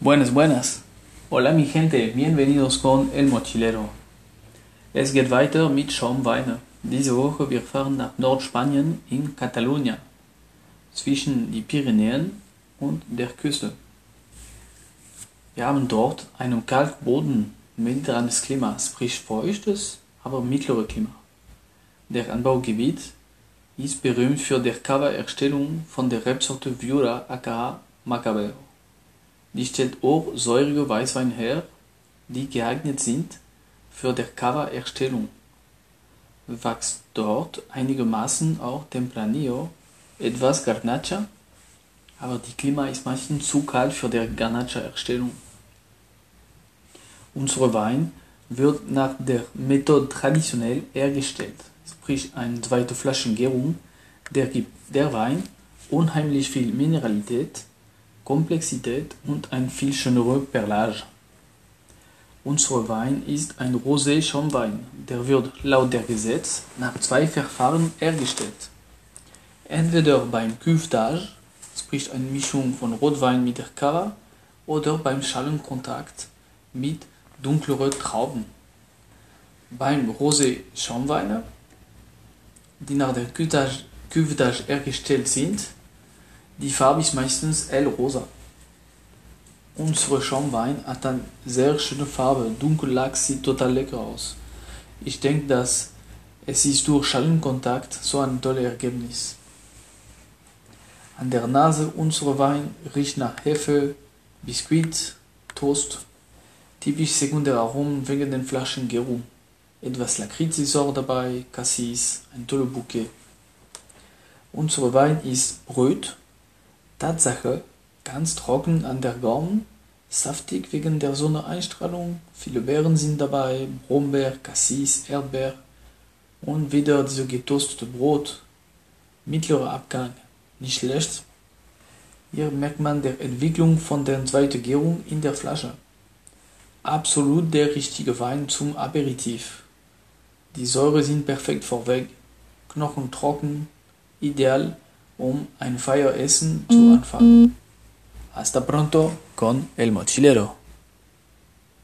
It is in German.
Buenas, buenas. Hola mi gente, bienvenidos con El Mochilero. Es geht weiter mit Schaumweine. Diese Woche wir fahren nach Nordspanien in Katalonien, zwischen die Pyrenäen und der Küste. Wir haben dort einen Kalkboden, mediterranes Klima, sprich feuchtes, aber mittleres Klima. Der Anbaugebiet ist berühmt für die Cava-Erstellung von der Rebsorte Viura aka Macabeo. Die stellt auch säurige Weißwein her, die geeignet sind für die Cava-Erstellung. Wächst dort einigermaßen auch Tempranillo, etwas Garnacha, aber die Klima ist meistens zu kalt für die Garnacha-Erstellung. Unser Wein wird nach der Methode traditionell hergestellt, sprich eine zweite Flaschengärung, der gibt der Wein unheimlich viel Mineralität, Komplexität und ein viel schönere Perlage. Unser Wein ist ein Rosé-Schaumwein, der wird laut der Gesetz nach zwei Verfahren hergestellt. Entweder beim Cuvetage, sprich eine Mischung von Rotwein mit der Cava, oder beim Schalenkontakt mit dunkleren Trauben. Beim Rosé-Schaumweine, die nach der Cuvetage hergestellt sind, die Farbe ist meistens hellrosa. Unsere Schaumwein hat eine sehr schöne Farbe, Dunkellachs sieht total lecker aus. Ich denke, dass es ist durch Schalenkontakt so ein tolles Ergebnis. An der Nase unser Wein riecht nach Hefe, Biskuit, Toast. Typisch sekundäre Aromen wegen den Flaschengärung. Etwas Lakritz ist auch dabei, Cassis, ein toller Bouquet. Unser Wein ist rot, Tatsache ganz trocken an der Gaumen, saftig wegen der Sonneneinstrahlung, viele Beeren sind dabei, Brombeer, Cassis, Erdbeer und wieder dieses getoastete Brot. Mittlerer Abgang, nicht schlecht. Hier merkt man die Entwicklung von der zweiten Gärung in der Flasche. Absolut der richtige Wein zum Aperitif. Die Säure sind perfekt vorweg, Knochen trocken, ideal um ein Feieressen zu anfangen. Hasta pronto con el mochilero.